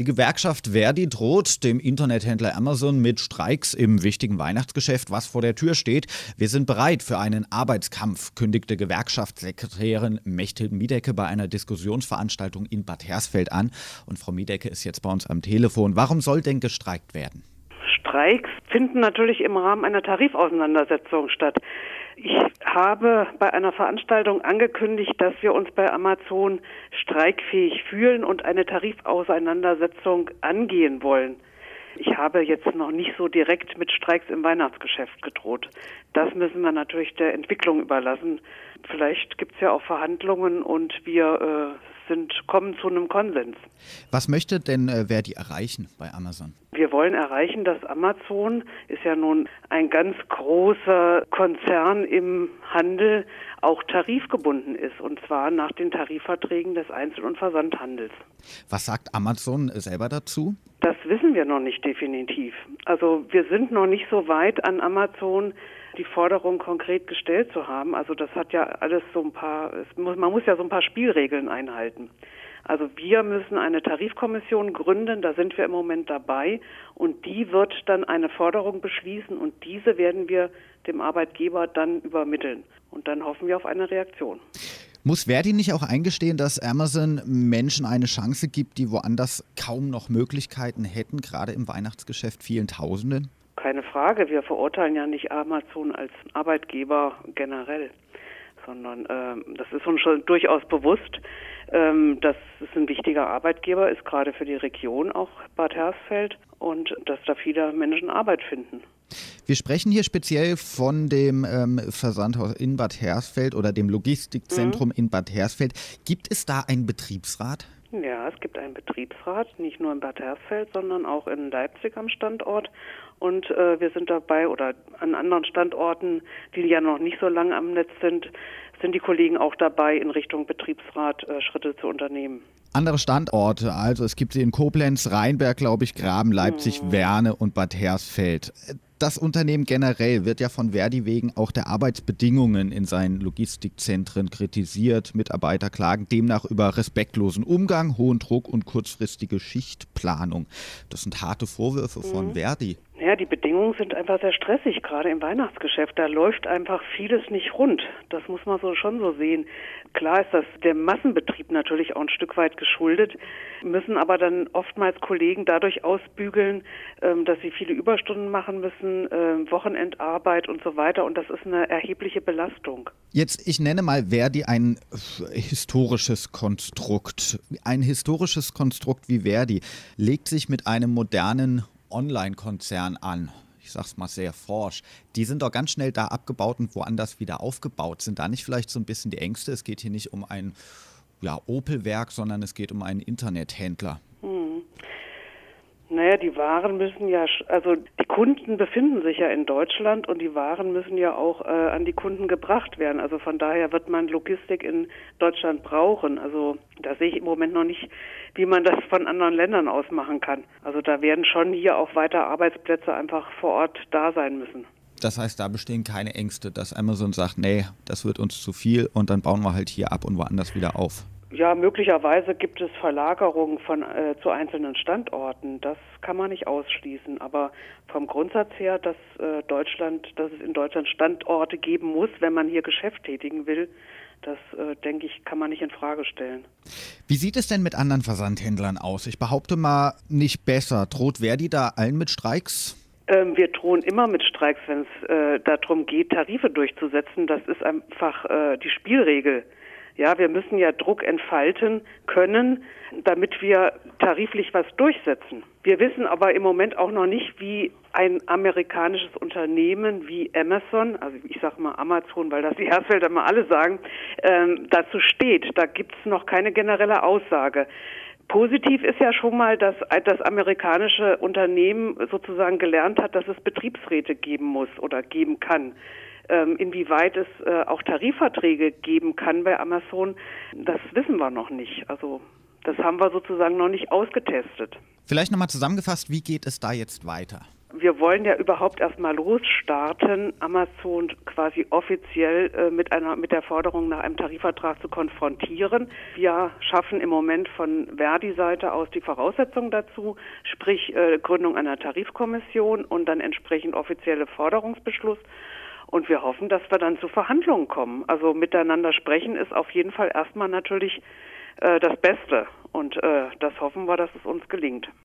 Die Gewerkschaft Verdi droht dem Internethändler Amazon mit Streiks im wichtigen Weihnachtsgeschäft, was vor der Tür steht. Wir sind bereit für einen Arbeitskampf, kündigte Gewerkschaftssekretärin Mechthild Miedecke bei einer Diskussionsveranstaltung in Bad Hersfeld an. Und Frau Miedecke ist jetzt bei uns am Telefon. Warum soll denn gestreikt werden? Streiks finden natürlich im Rahmen einer Tarifauseinandersetzung statt. Ich habe bei einer Veranstaltung angekündigt, dass wir uns bei Amazon streikfähig fühlen und eine Tarifauseinandersetzung angehen wollen. Ich habe jetzt noch nicht so direkt mit Streiks im Weihnachtsgeschäft gedroht. Das müssen wir natürlich der Entwicklung überlassen. Vielleicht gibt es ja auch Verhandlungen und wir äh, sind, kommen zu einem Konsens. Was möchte denn äh, Verdi erreichen bei Amazon? Wir wollen erreichen, dass Amazon ist ja nun ein ganz großer Konzern im Handel, auch tarifgebunden ist und zwar nach den Tarifverträgen des Einzel- und Versandhandels. Was sagt Amazon selber dazu? Das wissen wir noch nicht definitiv. Also wir sind noch nicht so weit an Amazon die Forderung konkret gestellt zu haben. Also das hat ja alles so ein paar, muss, man muss ja so ein paar Spielregeln einhalten. Also wir müssen eine Tarifkommission gründen, da sind wir im Moment dabei und die wird dann eine Forderung beschließen und diese werden wir dem Arbeitgeber dann übermitteln und dann hoffen wir auf eine Reaktion. Muss Verdi nicht auch eingestehen, dass Amazon Menschen eine Chance gibt, die woanders kaum noch Möglichkeiten hätten, gerade im Weihnachtsgeschäft vielen Tausenden? Keine Frage, wir verurteilen ja nicht Amazon als Arbeitgeber generell, sondern ähm, das ist uns schon durchaus bewusst, ähm, dass es ein wichtiger Arbeitgeber ist, gerade für die Region auch Bad Hersfeld und dass da viele Menschen Arbeit finden. Wir sprechen hier speziell von dem ähm, Versandhaus in Bad Hersfeld oder dem Logistikzentrum mhm. in Bad Hersfeld. Gibt es da einen Betriebsrat? Ja, es gibt einen Betriebsrat, nicht nur in Bad Hersfeld, sondern auch in Leipzig am Standort. Und äh, wir sind dabei, oder an anderen Standorten, die ja noch nicht so lange am Netz sind, sind die Kollegen auch dabei, in Richtung Betriebsrat äh, Schritte zu unternehmen. Andere Standorte, also es gibt sie in Koblenz, Rheinberg, glaube ich, Graben, Leipzig, mhm. Werne und Bad Hersfeld das Unternehmen generell wird ja von Verdi wegen auch der Arbeitsbedingungen in seinen Logistikzentren kritisiert. Mitarbeiter klagen demnach über respektlosen Umgang, hohen Druck und kurzfristige Schichtplanung. Das sind harte Vorwürfe von mhm. Verdi. Ja, die Bedingungen sind einfach sehr stressig, gerade im Weihnachtsgeschäft. Da läuft einfach vieles nicht rund. Das muss man so schon so sehen. Klar ist das der Massenbetrieb natürlich auch ein Stück weit geschuldet, müssen aber dann oftmals Kollegen dadurch ausbügeln, ähm, dass sie viele Überstunden machen müssen, ähm, Wochenendarbeit und so weiter. Und das ist eine erhebliche Belastung. Jetzt, ich nenne mal Verdi ein historisches Konstrukt. Ein historisches Konstrukt wie Verdi legt sich mit einem modernen Online-Konzern an. Ich sag's mal sehr forsch. Die sind doch ganz schnell da abgebaut und woanders wieder aufgebaut. Sind da nicht vielleicht so ein bisschen die Ängste? Es geht hier nicht um ein ja, Opel-Werk, sondern es geht um einen Internethändler. Naja, die Waren müssen ja, also die Kunden befinden sich ja in Deutschland und die Waren müssen ja auch äh, an die Kunden gebracht werden. Also von daher wird man Logistik in Deutschland brauchen. Also da sehe ich im Moment noch nicht, wie man das von anderen Ländern aus machen kann. Also da werden schon hier auch weiter Arbeitsplätze einfach vor Ort da sein müssen. Das heißt, da bestehen keine Ängste, dass Amazon sagt, nee, das wird uns zu viel und dann bauen wir halt hier ab und woanders wieder auf. Ja, möglicherweise gibt es Verlagerungen von äh, zu einzelnen Standorten. Das kann man nicht ausschließen. Aber vom Grundsatz her, dass äh, Deutschland, dass es in Deutschland Standorte geben muss, wenn man hier Geschäft tätigen will, das äh, denke ich, kann man nicht in Frage stellen. Wie sieht es denn mit anderen Versandhändlern aus? Ich behaupte mal nicht besser. Droht Verdi da allen mit Streiks? Ähm, wir drohen immer mit Streiks, wenn es äh, darum geht, Tarife durchzusetzen. Das ist einfach äh, die Spielregel. Ja, wir müssen ja Druck entfalten können, damit wir tariflich was durchsetzen. Wir wissen aber im Moment auch noch nicht, wie ein amerikanisches Unternehmen wie Amazon, also ich sage mal Amazon, weil das die Hersfelder mal alle sagen, ähm, dazu steht. Da gibt es noch keine generelle Aussage. Positiv ist ja schon mal, dass das amerikanische Unternehmen sozusagen gelernt hat, dass es Betriebsräte geben muss oder geben kann. Ähm, inwieweit es äh, auch Tarifverträge geben kann bei Amazon, das wissen wir noch nicht. Also das haben wir sozusagen noch nicht ausgetestet. Vielleicht nochmal zusammengefasst, wie geht es da jetzt weiter? wir wollen ja überhaupt erstmal losstarten, Amazon quasi offiziell äh, mit einer mit der Forderung nach einem Tarifvertrag zu konfrontieren. Wir schaffen im Moment von Verdi-Seite aus die Voraussetzungen dazu, sprich äh, Gründung einer Tarifkommission und dann entsprechend offizielle Forderungsbeschluss. Und wir hoffen, dass wir dann zu Verhandlungen kommen. Also miteinander sprechen ist auf jeden Fall erstmal natürlich äh, das Beste. Und äh, das hoffen wir, dass es uns gelingt.